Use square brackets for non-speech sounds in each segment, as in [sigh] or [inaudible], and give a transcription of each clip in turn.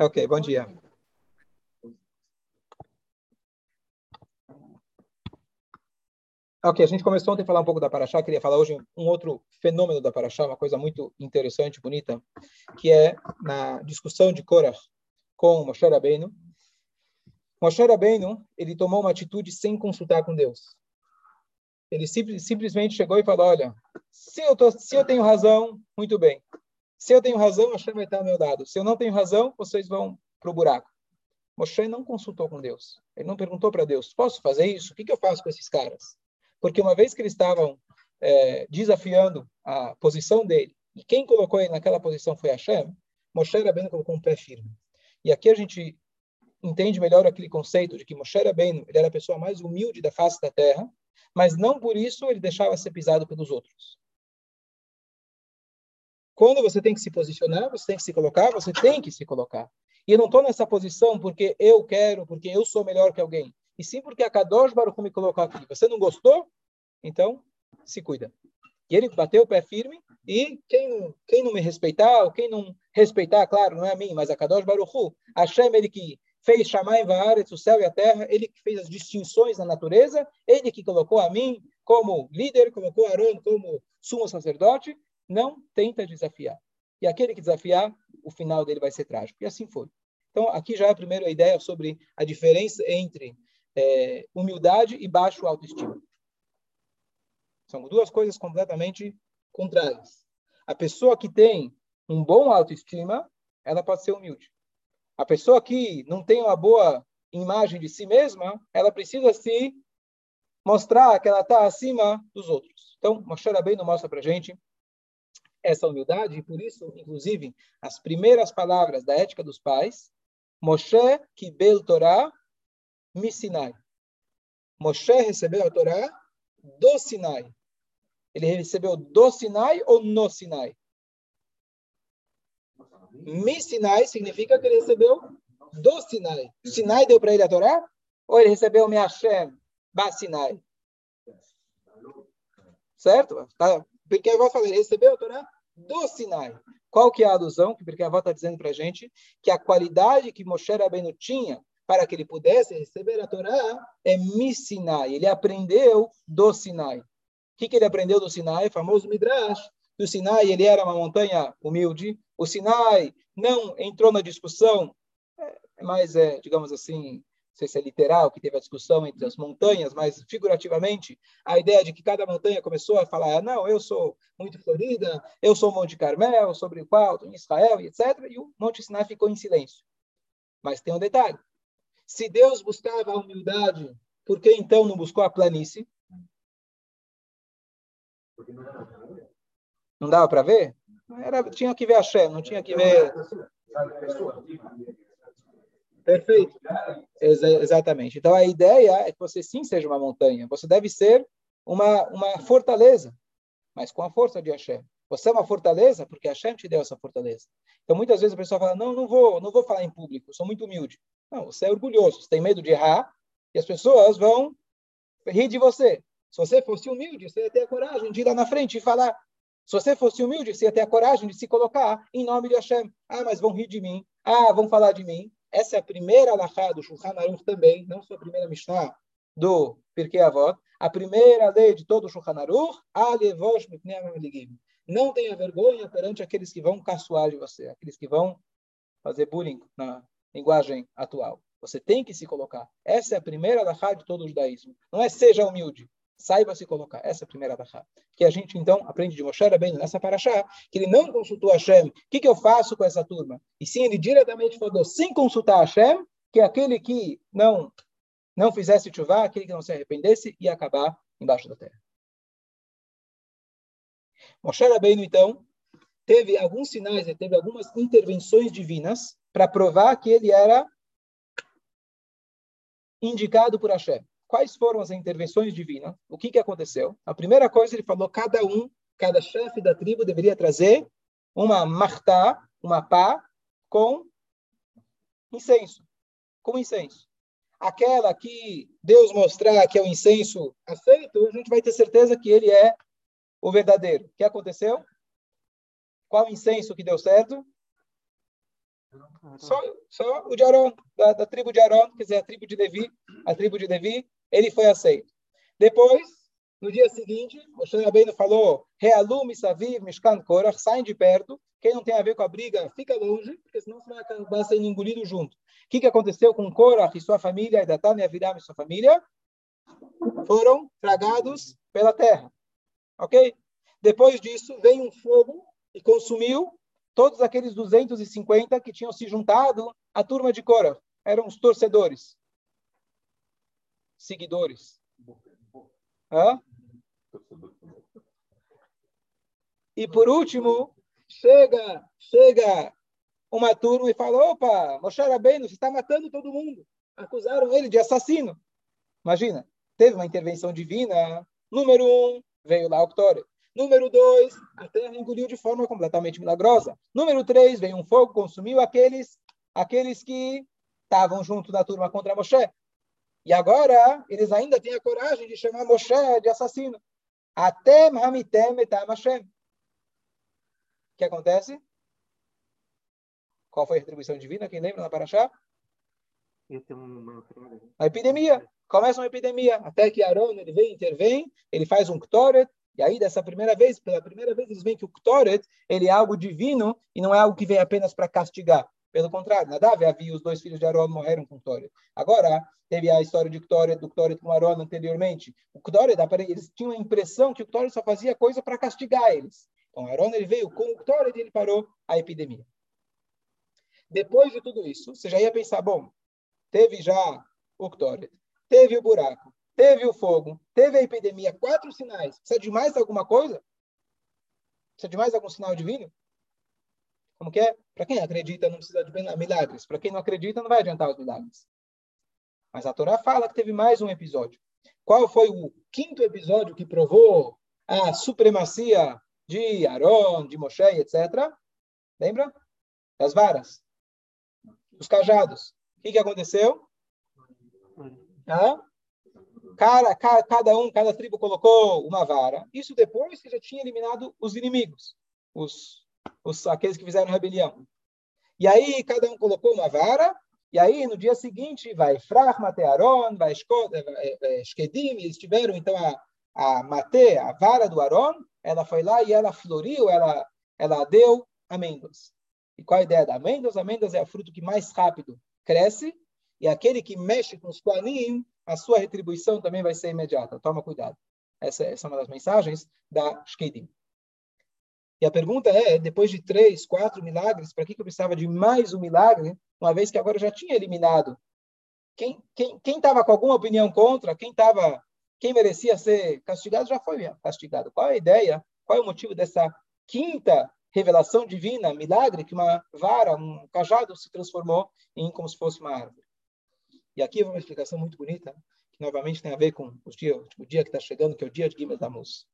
Ok, bom dia. Ok, a gente começou ontem a falar um pouco da Paraxá, queria falar hoje um outro fenômeno da Paraxá, uma coisa muito interessante, bonita, que é na discussão de Korah com Moshe Rabbeinu. Moshe Rabbeinu, ele tomou uma atitude sem consultar com Deus. Ele simples, simplesmente chegou e falou, olha, se eu, tô, se eu tenho razão, muito bem. Se eu tenho razão, Moshe vai estar ao meu lado. Se eu não tenho razão, vocês vão para o buraco. Moshe não consultou com Deus. Ele não perguntou para Deus, posso fazer isso? O que, que eu faço com esses caras? Porque uma vez que eles estavam é, desafiando a posição dele, e quem colocou ele naquela posição foi Hashem, Moshe Rabbeinu colocou um pé firme. E aqui a gente entende melhor aquele conceito de que Moshe Rabbeinu ele era a pessoa mais humilde da face da terra, mas não por isso ele deixava ser pisado pelos outros. Quando você tem que se posicionar, você tem que se colocar, você tem que se colocar. E eu não estou nessa posição porque eu quero, porque eu sou melhor que alguém e sim porque a Kadosh Baruch me colocou aqui. Você não gostou? Então, se cuida. E ele bateu o pé firme e quem não, quem não me respeitar, quem não respeitar, claro, não é a mim, mas a Kadosh Baruch Hashem, ele que fez Shammai Vaaretz, o céu e a terra, ele que fez as distinções na natureza, ele que colocou a mim como líder, colocou Aaron como sumo sacerdote, não tenta desafiar. E aquele que desafiar, o final dele vai ser trágico. E assim foi. Então, aqui já é a primeira ideia sobre a diferença entre é, humildade e baixo autoestima. São duas coisas completamente contrárias. A pessoa que tem um bom autoestima, ela pode ser humilde. A pessoa que não tem uma boa imagem de si mesma, ela precisa se mostrar que ela está acima dos outros. Então, Moshe Rabbeinu mostra para gente essa humildade, e por isso, inclusive, as primeiras palavras da ética dos pais, Moshe Kibel Torah mi Sinai. Moshe recebeu a Torá do Sinai. Ele recebeu do Sinai ou no Sinai? Mi Sinai significa que ele recebeu do Sinai. Sinai deu para ele a Torá? Ou ele recebeu mi Hashem ba Sinai? Certo? Tá. Porque a avó fala, ele recebeu a Torá do Sinai. Qual que é a alusão? Porque a avó está dizendo para a gente que a qualidade que Moshe Rabbeinu tinha para que ele pudesse receber a Torá é mi Sinai. Ele aprendeu do Sinai. O que, que ele aprendeu do Sinai? O famoso Midrash. O Sinai ele era uma montanha humilde. O Sinai não entrou na discussão, é, mais, é, digamos assim, sei se é literal, que teve a discussão entre as montanhas, mas figurativamente, a ideia de que cada montanha começou a falar, não, eu sou muito florida, eu sou Monte Carmel, sobre o qual em Israel, etc. E o Monte Sinai ficou em silêncio. Mas tem um detalhe. Se Deus buscava a humildade, por que então não buscou a planície? Não dava para ver? Era, tinha que ver a Shem, não tinha que ver. Perfeito. Ex exatamente. Então a ideia é que você sim seja uma montanha. Você deve ser uma, uma fortaleza, mas com a força de Hashem. Você é uma fortaleza porque Hashem te deu essa fortaleza. Então muitas vezes a pessoa fala: "Não, não vou, não vou falar em público, sou muito humilde". Não, você é orgulhoso, você tem medo de errar e as pessoas vão rir de você. Se você fosse humilde, você ia ter a coragem de ir lá na frente e falar. Se você fosse humilde, você ia ter a coragem de se colocar em nome de Hashem. Ah, mas vão rir de mim. Ah, vão falar de mim. Essa é a primeira alahá do Shulchan Aruch também, não só a primeira Mishnah do Pirkei Avot. A primeira lei de todo o Shulchan Aruch, não tenha vergonha perante aqueles que vão caçoar de você, aqueles que vão fazer bullying na, linguagem atual. Você tem que se colocar. Essa é a primeira da de todo o judaísmo. Não é seja humilde, saiba se colocar. Essa é a primeira da Que a gente, então, aprende de Moshe Rabbeinu nessa paraxá, que ele não consultou Hashem. O que, que eu faço com essa turma? E sim, ele diretamente falou, sem consultar Hashem, que aquele que não não fizesse chuvá, aquele que não se arrependesse, ia acabar embaixo da terra. Moshe Rabbeinu, então, teve alguns sinais, teve algumas intervenções divinas para provar que ele era indicado por Hashem. Quais foram as intervenções divinas? O que, que aconteceu? A primeira coisa, ele falou cada um, cada chefe da tribo deveria trazer uma martá, uma pá, com incenso. Com incenso. Aquela que Deus mostrar que é o incenso aceito, a gente vai ter certeza que ele é o verdadeiro. O que aconteceu? Qual incenso que deu certo? Só, só o de Aron, da, da, tribo de Aron, quer dizer, a tribo de Levi, a tribo de Levi, ele foi aceito. Depois, no dia seguinte, Moshe Rabbeinu falou, Realum, Saviv, Mishkan, Korach, saem de perto, quem não tem a ver com a briga, fica longe, porque senão você vai acabar sendo engolido junto. O que, que aconteceu com Korach e sua família, e Datan e Aviram e sua família? Foram tragados pela terra. Ok? Depois disso, veio um fogo e consumiu todos aqueles 250 que tinham se juntado à turma de Cora. Eram os torcedores, seguidores. Hã? E por último, chega, chega uma turma e fala: opa, Moshe Rabbeinu, você está matando todo mundo. Acusaram ele de assassino. Imagina, teve uma intervenção divina. Número um, veio lá o Octório. Número dois, a terra engoliu de forma completamente milagrosa. Número três, veio um fogo, consumiu aqueles, aqueles que estavam junto da turma contra Moshe. E agora, eles ainda têm a coragem de chamar Moshe de assassino. Até Hamitem etam Hashem. O que acontece? Qual foi a retribuição divina? Quem lembra na Paraxá? A epidemia. Começa uma epidemia. Até que Aaron ele vem, intervém, ele faz um ktoret, e aí, dessa primeira vez, pela primeira vez, eles veem que o Ktoret, ele é algo divino e não é algo que vem apenas para castigar. Pelo contrário, Nadav e Avi, os dois filhos de Aaron, morreram com Ktoret. Agora, teve a história de Ktoret, do Ktoret com Aaron anteriormente. O Ktoret, eles tinham a impressão que o Ktoret só fazia coisa para castigar eles. Então, Aaron ele veio com o Ktoret e ele parou a epidemia. Depois de tudo isso, você já ia pensar, bom, teve já o Ktoret, teve o buraco, teve o fogo, teve a epidemia, quatro sinais. Precisa de mais alguma coisa? Precisa de mais algum sinal divino? Como que é? Para quem acredita, não precisa de milagres. Para quem não acredita, não vai adiantar os milagres. Mas a Torá fala que teve mais um episódio. Qual foi o quinto episódio que provou a supremacia de Aaron, de Moshe, etc. Lembra? Das varas. Os cajados. O que, que aconteceu? Ah? Cara, cada um, cada tribo colocou uma vara. Isso depois que já tinha eliminado os inimigos, os, os aqueles que fizeram rebelião. E aí cada um colocou uma vara. E aí no dia seguinte vai Frach, Mate Aaron, vai Eskedim, eles tiveram então a, a Mate, a vara do Aaron, ela foi lá e ela floriu, ela, ela deu amêndoas. E qual a ideia da amêndoas? Amêndoas é o fruto que mais rápido cresce, e aquele que mexe com os Koanim, a sua retribuição também vai ser imediata. Toma cuidado. Essa, essa é uma das mensagens da Shkedim. E a pergunta é, depois de três, quatro milagres, para que, que eu precisava de mais um milagre, uma vez que agora eu já tinha eliminado? Quem estava quem, quem com alguma opinião contra, quem estava, quem merecia ser castigado, já foi castigado. Qual é a ideia? Qual é o motivo dessa quinta revelação divina, milagre, que uma vara, um cajado se transformou em como se fosse uma árvore? E aqui uma explicação muito bonita, que novamente tem a ver com o dia, o dia que está chegando, que é o dia de Gimel Tammuz.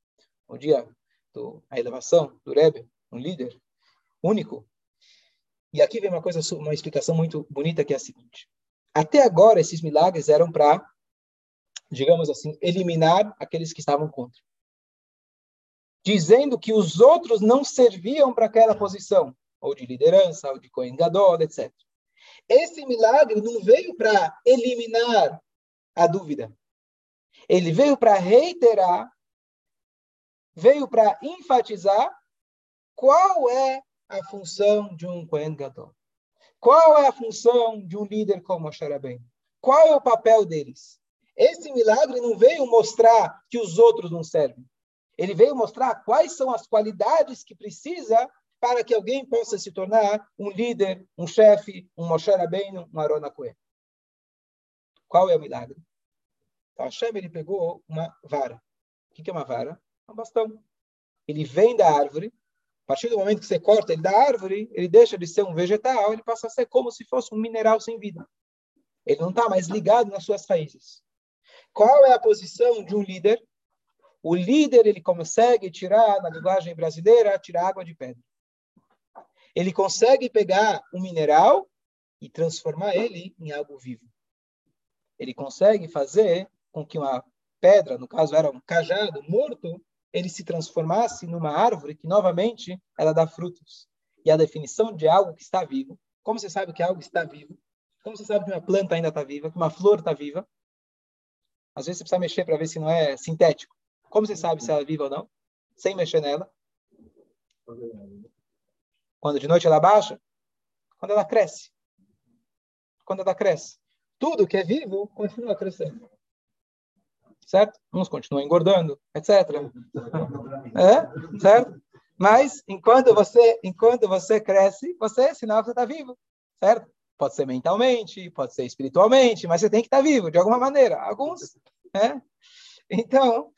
O dia da elevação do Rebbe, um líder único. E aqui vem uma coisa, uma explicação muito bonita, que é a seguinte. Até agora, esses milagres eram para, digamos assim, eliminar aqueles que estavam contra. Dizendo que os outros não serviam para aquela posição, ou de liderança, ou de Kohen Gadol, etc. Esse milagre não veio para eliminar a dúvida. Ele veio para reiterar, veio para enfatizar qual é a função de um Kohen Gadol. Qual é a função de um líder como Moshe Rabbeinu? Qual é o papel deles? Esse milagre não veio mostrar que os outros não servem. Ele veio mostrar quais são as qualidades que precisa para que alguém possa se tornar um líder, um chefe, um Moshe Rabbeinu, um Arona Cohen. Qual é o milagre? Então, Hashem ele pegou uma vara. O que é uma vara? Um bastão. Ele vem da árvore. A partir do momento que você corta ele da árvore, ele deixa de ser um vegetal, ele passa a ser como se fosse um mineral sem vida. Ele não está mais ligado nas suas raízes. Qual é a posição de um líder? O líder ele consegue tirar, na linguagem brasileira, tirar água de pedra ele consegue pegar um mineral e transformar ele em algo vivo. Ele consegue fazer com que uma pedra, no caso era um cajado morto, ele se transformasse numa árvore que novamente ela dá frutos. E a definição de algo que está vivo Como você sabe que algo está vivo? Como você sabe que uma planta ainda está viva, que uma flor está viva? Às vezes você precisa mexer para ver se não é sintético. Como você sabe se ela é viva ou não? Sem mexer nela. Quando de noite ela baixa? Quando ela cresce. Quando ela cresce. Tudo que é vivo continua crescendo. Certo? Uns continuam engordando, etc. É? Certo? Mas enquanto você, enquanto você cresce, você é sinal que você está vivo. Certo? Pode ser mentalmente, pode ser espiritualmente, mas você tem que estar vivo de alguma maneira. Alguns, né? Então,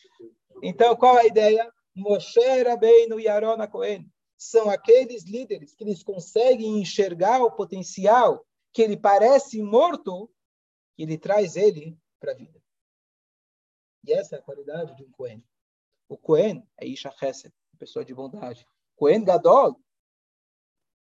então qual a ideia? Moshe Rabbeinu e Arona Cohen são aqueles líderes que eles conseguem enxergar o potencial que ele parece morto e ele traz ele para a vida. E essa é a qualidade de um Cohen. O Cohen é Isha Chesed, pessoa de bondade. Cohen Gadol,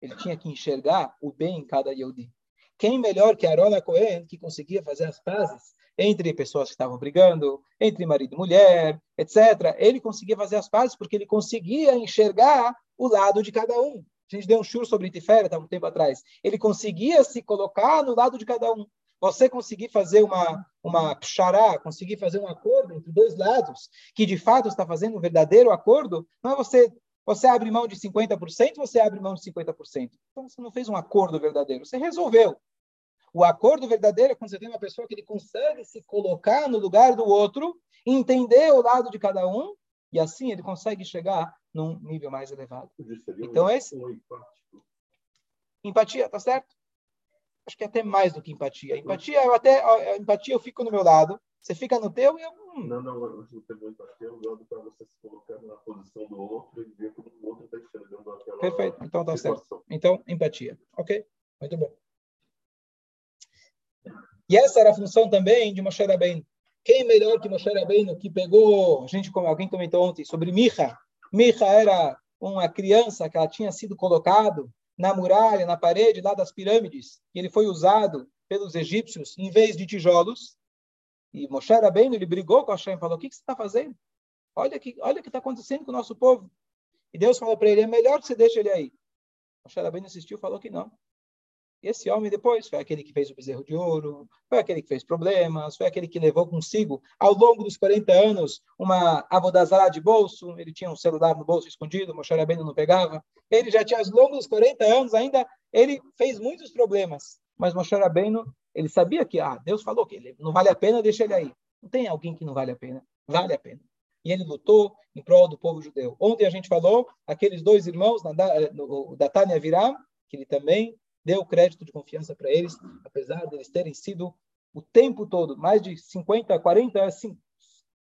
ele tinha que enxergar o bem em cada Yehudi. Quem melhor que Arona Cohen, que conseguia fazer as pazes entre pessoas que estavam brigando, entre marido e mulher, etc. Ele conseguia fazer as pazes porque ele conseguia enxergar o lado de cada um. A gente deu um churro sobre Tiferet há um tempo atrás. Ele conseguia se colocar no lado de cada um. Você conseguir fazer uma uma pshará, conseguir fazer um acordo entre dois lados, que de fato está fazendo um verdadeiro acordo, não é você você abre mão de 50%, você abre mão de 50%. Então você não fez um acordo verdadeiro, você resolveu. O acordo verdadeiro é quando você tem uma pessoa que ele consegue se colocar no lugar do outro, entender o lado de cada um, e assim ele consegue chegar num nível mais elevado. Então, esse. Empatia, tá certo? Acho que é até mais do que empatia. Empatia, eu até. Empatia, eu fico no meu lado, você fica no teu e eu. Hum. Não, não, eu não tenho empatia, eu gosto para você se colocar na posição do outro e ver como o outro está enxergando aquela. Perfeito, então tá certo. Então, empatia. Ok, muito bom. E essa era a função também de Moshe Rabbeinu. Quem melhor que Moshe Rabbeinu, que pegou, a gente, como alguém comentou ontem, sobre Micha. Micha era uma criança que ela tinha sido colocado na muralha, na parede lá das pirâmides, ele foi usado pelos egípcios em vez de tijolos. E Moshe Rabbeinu, ele brigou com Hashem, falou, o que, que você está fazendo? Olha, que, olha que está acontecendo com o nosso povo. E Deus falou para ele, é melhor que você deixe ele aí. Moshe Rabbeinu insistiu, falou que não. E esse homem depois foi aquele que fez o bezerro de ouro, foi aquele que fez problemas, foi aquele que levou consigo, ao longo dos 40 anos, uma avodazara de bolso, ele tinha um celular no bolso escondido, Moshe Rabbeinu não pegava. Ele já tinha, ao longo dos 40 anos, ainda, ele fez muitos problemas. Mas Moshe Rabbeinu, ele sabia que, ah, Deus falou que ele não vale a pena, deixa ele aí. Não tem alguém que não vale a pena. Vale a pena. E ele lutou em prol do povo judeu. Ontem a gente falou, aqueles dois irmãos, o Datania Viram, que ele também deu crédito de confiança para eles, apesar de eles terem sido o tempo todo, mais de 50, 40,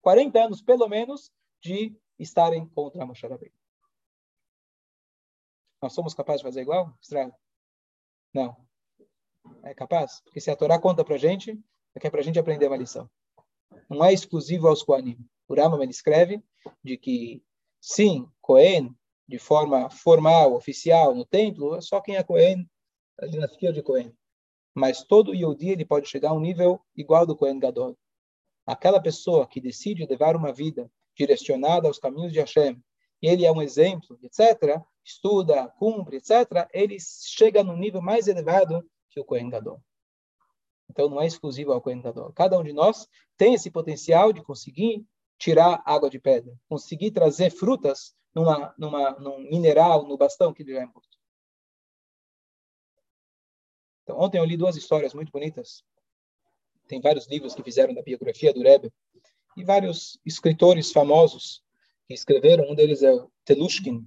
40 anos pelo menos, de estarem contra Moshe Rabbeinu. Nós somos capazes de fazer igual, Estrada? Não. É capaz? Porque se a Torá conta para a gente, é que é para a gente aprender uma lição. Não é exclusivo aos Koanim. O Rambam escreve de que, sim, Cohen, de forma formal, oficial, no templo, é só quem é Cohen a dinastia de Cohen. Mas todo Yehudi ele pode chegar a um nível igual do Cohen Gadol. Aquela pessoa que decide levar uma vida direcionada aos caminhos de Hashem, e ele é um exemplo, etc., estuda, cumpre, etc., ele chega no nível mais elevado que o Cohen Gadol. Então não é exclusivo ao Cohen Gadol. Cada um de nós tem esse potencial de conseguir tirar água de pedra, conseguir trazer frutas numa, numa, num mineral, no bastão que ele já é morto. Então, ontem eu li duas histórias muito bonitas. Tem vários livros que fizeram da biografia do Rebbe e vários escritores famosos que escreveram. Um deles é o Telushkin.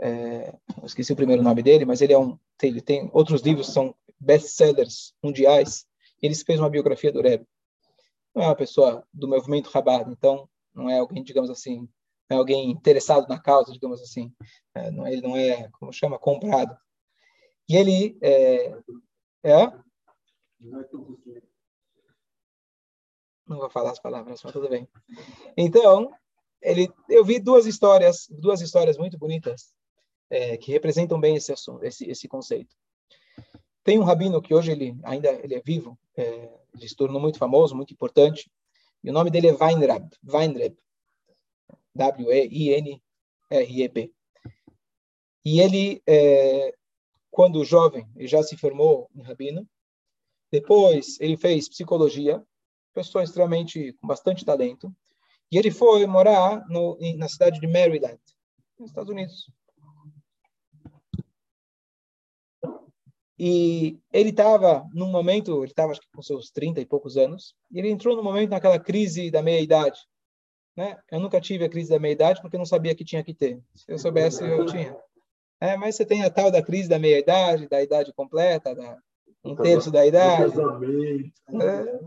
É, esqueci o primeiro nome dele, mas ele é um. Ele tem outros livros são best-sellers mundiais. Ele fez uma biografia do Rebbe. Não é uma pessoa do movimento Rabat, então não é alguém, digamos assim, é alguém interessado na causa, digamos assim. É, não, ele não é, como chama, comprado. E ele é, é? Não vou falar as palavras, mas tudo bem. Então, ele, eu vi duas histórias, duas histórias muito bonitas é, que representam bem esse assunto, esse, esse conceito. Tem um rabino que hoje ele ainda ele é vivo, é, ele se tornou muito famoso, muito importante, e o nome dele é Weinrab, Weinrab, W-E-I-N-R-E-B. E ele é, quando jovem, ele já se formou em rabino. Depois, ele fez psicologia, pessoa extremamente com bastante talento. E ele foi morar no, na cidade de Maryland, nos Estados Unidos. E ele estava num momento, ele estava com seus 30 e poucos anos, e ele entrou no momento naquela crise da meia-idade. Né? Eu nunca tive a crise da meia-idade porque eu não sabia que tinha que ter. Se eu soubesse, eu tinha. É, mas você tem a tal da crise da meia-idade, da idade completa, da, um terço da idade. É,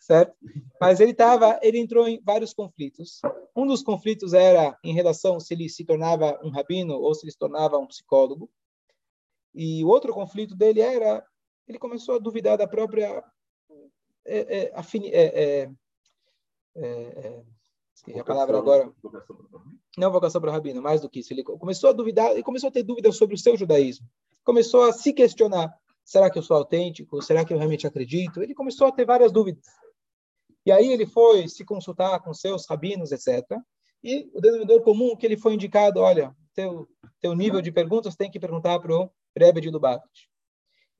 certo? Mas ele tava, ele entrou em vários conflitos. Um dos conflitos era em relação se ele se tornava um rabino ou se ele se tornava um psicólogo. E o outro conflito dele era ele começou a duvidar da própria é, é, afini, é, a palavra agora. Não vocação para o rabino, mais do que isso. Ele começou a duvidar, ele começou a ter dúvidas sobre o seu judaísmo. Começou a se questionar Será que eu sou autêntico? Será que eu realmente acredito? Ele começou a ter várias dúvidas. E aí ele foi se consultar com seus rabinos, etc. E o denominador comum que ele foi indicado, olha, teu, teu nível de perguntas tem que perguntar para o Rebbe de Lubavitch.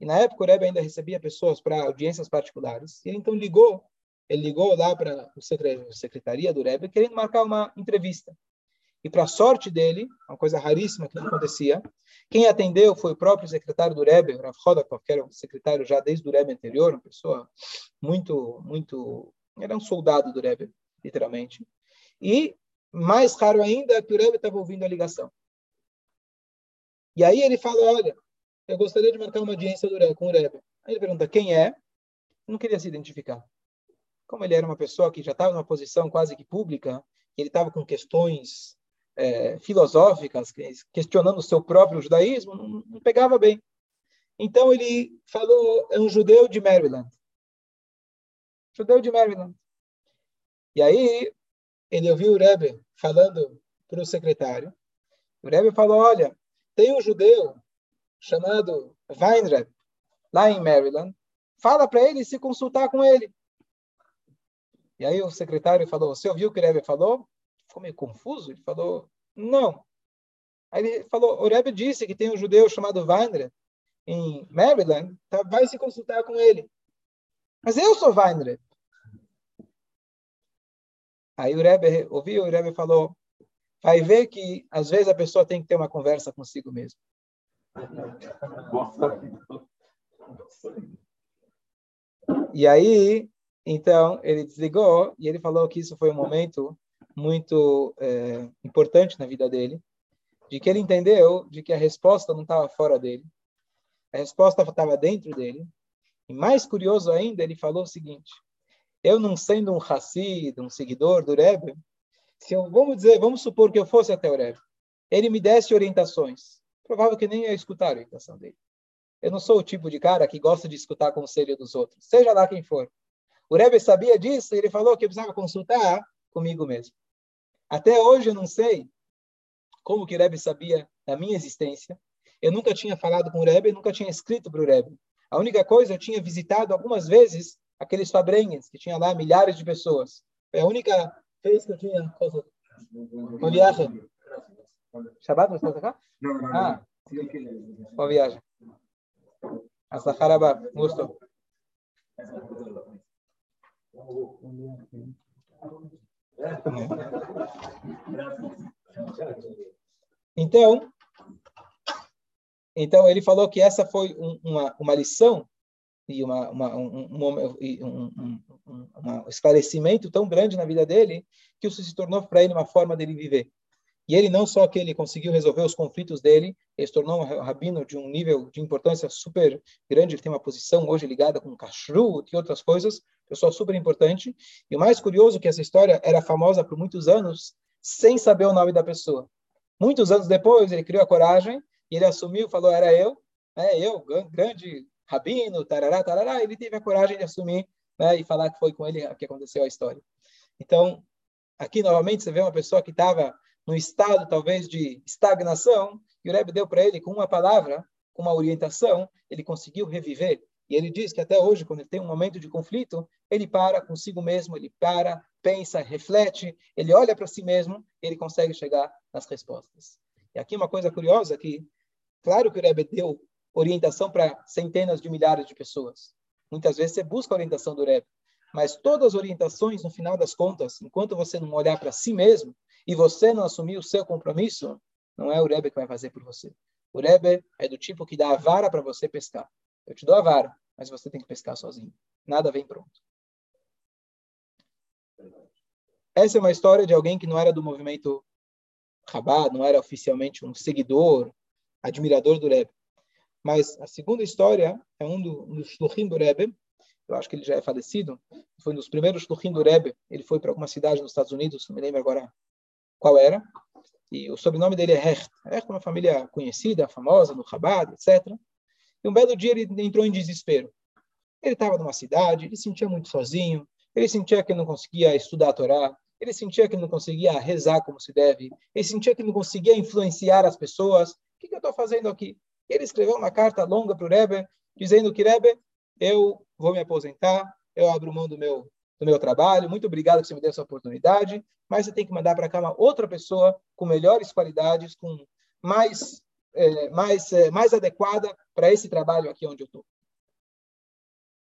E na época o Rebbe ainda recebia pessoas para audiências particulares. E ele então ligou, ele ligou lá para a secretaria do Rebbe querendo marcar uma entrevista. E para sorte dele, uma coisa raríssima que não acontecia, quem atendeu foi o próprio secretário do Rebbe, Rav Hodakov, que era um secretário já desde o Rebbe anterior, uma pessoa muito, muito... Era um soldado do Rebbe, literalmente. E mais raro ainda que o Rebbe estava ouvindo a ligação. E aí ele fala, olha, eu gostaria de marcar uma audiência do Rebbe, com o Rebbe. Aí ele pergunta quem é, não queria se identificar. Como ele era uma pessoa que já estava numa posição quase que pública, ele estava com questões é, filosóficas, questionando o seu próprio judaísmo, não, não, pegava bem. Então ele falou, é um judeu de Maryland. Judeu de Maryland. E aí ele ouviu o Rebbe falando para o secretário. O Rebbe falou, olha, tem um judeu chamado Weinreb, lá em Maryland. Fala para ele se consultar com ele. E aí o secretário falou, você ouviu o que o Rebbe falou? ficou meio confuso. Ele falou, não. Aí ele falou, o Rebbe disse que tem um judeu chamado Weinreb em Maryland, tá, vai se consultar com ele. Mas eu sou Weinreb. Aí o Rebbe ouviu, o Rebbe falou, vai ver que às vezes a pessoa tem que ter uma conversa consigo mesmo. [laughs] E aí, então, ele desligou e ele falou que isso foi um momento muito é, importante na vida dele, de que ele entendeu de que a resposta não estava fora dele, a resposta estava dentro dele. E mais curioso ainda, ele falou o seguinte: eu não sendo um Hassid, um seguidor do Rebbe, se eu, vamos dizer, vamos supor que eu fosse até o Rebbe, ele me desse orientações, provável que nem ia escutar a orientação dele. Eu não sou o tipo de cara que gosta de escutar conselho dos outros, seja lá quem for. O Rebbe sabia disso, ele falou que eu precisava consultar comigo mesmo. Até hoje eu não sei como que o Rebbe sabia da minha existência. Eu nunca tinha falado com o Rebbe, nunca tinha escrito para o Rebbe. A única coisa, eu tinha visitado algumas vezes aqueles fabrenhos, que tinha lá milhares de pessoas. Foi a única vez que eu tinha... Uma viagem. Shabbat, você está cá? Não, não, não. Ah, uma viagem. Asaharabá, gostou? Então, então ele falou que essa foi um, uma, uma lição e uma, uma, um, um, um, esclarecimento tão grande na vida dele que isso se tornou para ele uma forma dele viver. E ele não só que ele conseguiu resolver os conflitos dele, ele se tornou um rabino de um nível de importância super grande, ele tem uma posição hoje ligada com kashrut e outras coisas, pessoa super importante. E o mais curioso é que essa história era famosa por muitos anos, sem saber o nome da pessoa. Muitos anos depois, ele criou a coragem e ele assumiu, falou, era eu, né, eu, grande rabino, tarará, tarará, ele teve a coragem de assumir né, e falar que foi com ele que aconteceu a história. Então, aqui novamente você vê uma pessoa que estava no estado talvez de estagnação, e o Rebbe deu para ele com uma palavra, com uma orientação, ele conseguiu reviver e ele diz que até hoje, quando ele tem um momento de conflito, ele para consigo mesmo, ele para, pensa, reflete, ele olha para si mesmo, ele consegue chegar nas respostas. E aqui uma coisa curiosa que, claro que o Rebbe deu orientação para centenas de milhares de pessoas. Muitas vezes você busca a orientação do Rebbe, mas todas as orientações, no final das contas, enquanto você não olhar para si mesmo e você não assumir o seu compromisso, não é o Rebbe que vai fazer por você. O Rebbe é do tipo que dá a vara para você pescar. Eu te dou a vara, mas você tem que pescar sozinho. Nada vem pronto. Essa é uma história de alguém que não era do movimento Chabad, não era oficialmente um seguidor, admirador do Rebbe. Mas a segunda história é um, um dos shluchim do Rebbe, eu acho que ele já é falecido, foi um dos primeiros shluchim do Rebbe, ele foi para alguma cidade nos Estados Unidos, não me lembro agora qual era, e o sobrenome dele é Hecht. Hecht é uma família conhecida, famosa, no Chabad, etc. E um belo dia ele entrou em desespero. Ele estava numa cidade, ele se sentia muito sozinho, ele sentia que não conseguia estudar a Torá, ele sentia que não conseguia rezar como se deve, ele sentia que não conseguia influenciar as pessoas. O que, que eu estou fazendo aqui? Ele escreveu uma carta longa para o Rebbe, dizendo que, Rebbe, eu vou me aposentar, eu abro mão do meu, do meu trabalho, muito obrigado que você me deu essa oportunidade, mas você tem que mandar para cá uma outra pessoa com melhores qualidades, com mais, é, mais, é, mais adequada para esse trabalho aqui onde eu estou.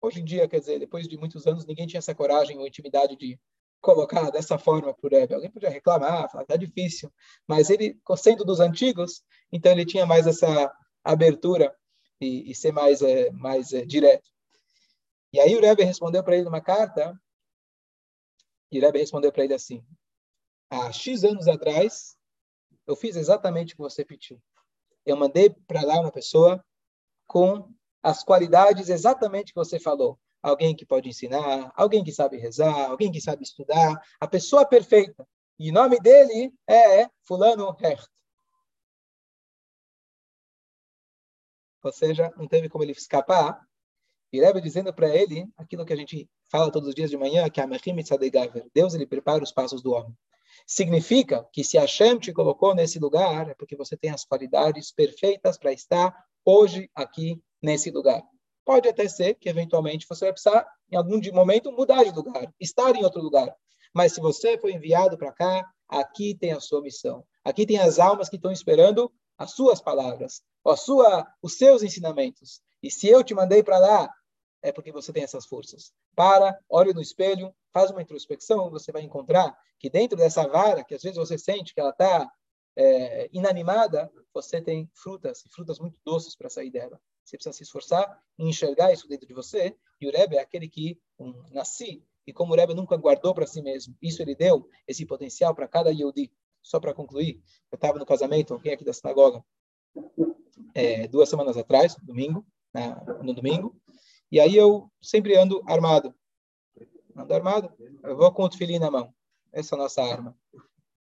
Hoje em dia, quer dizer, depois de muitos anos, ninguém tinha essa coragem ou intimidade de colocar dessa forma para o Rebbe. Alguém podia reclamar, falar que está difícil, mas ele, sendo dos antigos, então ele tinha mais essa abertura e, e ser mais, é, mais é, direto. E aí o Rebbe respondeu para ele numa carta, e Rebbe respondeu para ele assim, há X anos atrás, eu fiz exatamente o que você pediu. Eu mandei para lá uma pessoa com as qualidades exatamente que você falou. Alguém que pode ensinar, alguém que sabe rezar, alguém que sabe estudar, a pessoa perfeita. E o nome dele é Fulano Hecht. Ou seja, não teve como ele escapar. E Rebbe dizendo para ele aquilo que a gente fala todos os dias de manhã, que Deus ele prepara os passos do homem. Significa que se Hashem te colocou nesse lugar, é porque você tem as qualidades perfeitas para estar hoje aqui nesse lugar. Pode até ser que, eventualmente, você vai precisar, em algum momento, mudar de lugar, estar em outro lugar. Mas se você foi enviado para cá, aqui tem a sua missão. Aqui tem as almas que estão esperando as suas palavras, a sua, os seus ensinamentos. E se eu te mandei para lá, é porque você tem essas forças. Para, olhe no espelho, faz uma introspecção, você vai encontrar que dentro dessa vara, que às vezes você sente que ela está é, inanimada, você tem frutas, e frutas muito doces para sair dela. Você precisa se esforçar em enxergar isso dentro de você. E o Rebbe é aquele que um, nasci, e como o Rebbe nunca guardou para si mesmo, isso ele deu, esse potencial para cada Yehudi. Só para concluir, eu estava no casamento, alguém aqui da sinagoga, é, duas semanas atrás, domingo, na, no domingo, e aí eu sempre ando armado. Ando armado, eu vou com o tefilim na mão. Essa é a nossa arma.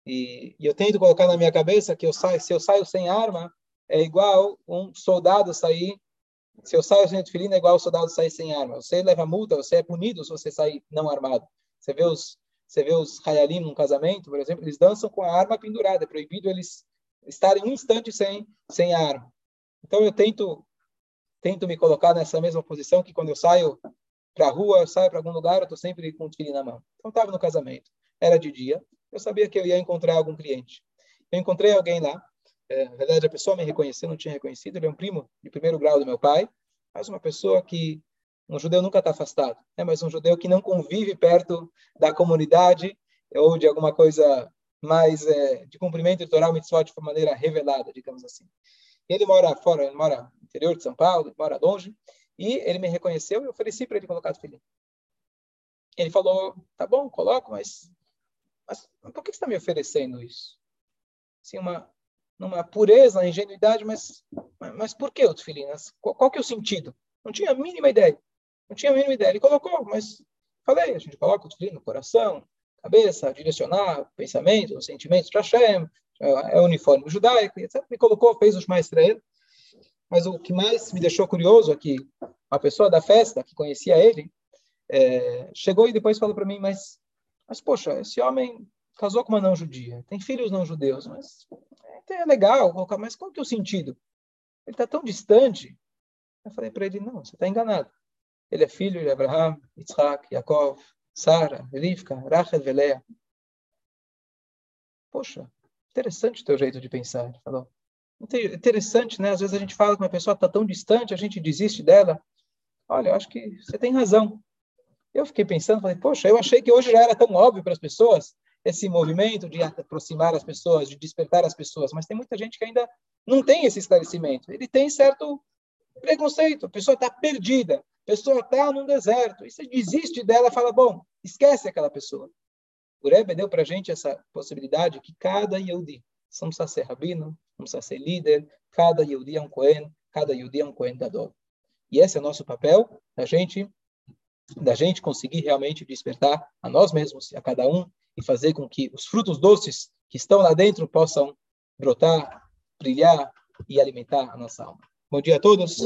E, e, eu tento colocar na minha cabeça que eu saio, se eu saio sem arma, é igual um soldado sair. Se eu saio sem tefilim, é igual um soldado sair sem arma. Você leva multa, você é punido se você sair não armado. Você vê os você vê os Hayalim num casamento, por exemplo, eles dançam com a arma pendurada. É proibido eles estarem um instante sem, sem arma. Então eu tento tento me colocar nessa mesma posição que quando eu saio para a rua, eu saio para algum lugar, eu estou sempre com o tefilin na mão. Então estava no casamento, era de dia, eu sabia que eu ia encontrar algum cliente. Eu encontrei alguém lá, é, na verdade a pessoa me reconheceu, não tinha reconhecido, ele é um primo de primeiro grau do meu pai, mas uma pessoa que um judeu nunca está afastado, né? mas um judeu que não convive perto da comunidade ou de alguma coisa mais é, de cumprimento de Torah Mitzvot de uma maneira revelada, digamos assim. Ele mora fora, ele mora no interior de São Paulo, ele mora longe, e ele me reconheceu e eu ofereci para ele colocar o filho. Ele falou, tá bom, coloco, mas, mas por que você está me oferecendo isso? Assim, uma, numa pureza, uma ingenuidade, mas, mas, mas por que o tefilim? Qual, qual que é o sentido? Não tinha a mínima ideia. Não tinha a mínima ideia. Ele colocou, mas falei, a gente coloca o tefilim no coração, cabeça, direcionar pensamentos, sentimentos para Hashem, é, é uniforme judaico, etc. Me colocou, fez os mais ele. Mas o que mais me deixou curioso é que a pessoa da festa, que conhecia ele, é, chegou e depois falou para mim, mas, mas, poxa, esse homem casou com uma não judia, tem filhos não judeus, mas é legal colocar, mas qual que é o sentido? Ele está tão distante. Eu falei para ele, não, você está enganado. Ele é filho de Abraham, Yitzhak, Yaakov, Sara, Rivka, Rachel, Velea. Poxa, interessante o teu jeito de pensar. Ele falou. Interessante, né? Às vezes a gente fala que uma pessoa está tão distante, a gente desiste dela. Olha, eu acho que você tem razão. Eu fiquei pensando, falei, poxa, eu achei que hoje já era tão óbvio para as pessoas esse movimento de aproximar as pessoas, de despertar as pessoas, mas tem muita gente que ainda não tem esse esclarecimento. Ele tem certo preconceito, a pessoa está perdida, a pessoa está num deserto, e você desiste dela fala, bom, esquece aquela pessoa. O Rebbe deu para a gente essa possibilidade que cada Yehudi, precisa ser rabino, precisa ser líder, cada Yehudi é um Cohen, cada Yehudi é um Cohen Gadol. E esse é o nosso papel, da gente da gente conseguir realmente despertar a nós mesmos a cada um e fazer com que os frutos doces que estão lá dentro possam brotar, brilhar e alimentar a nossa alma. Bom dia a todos.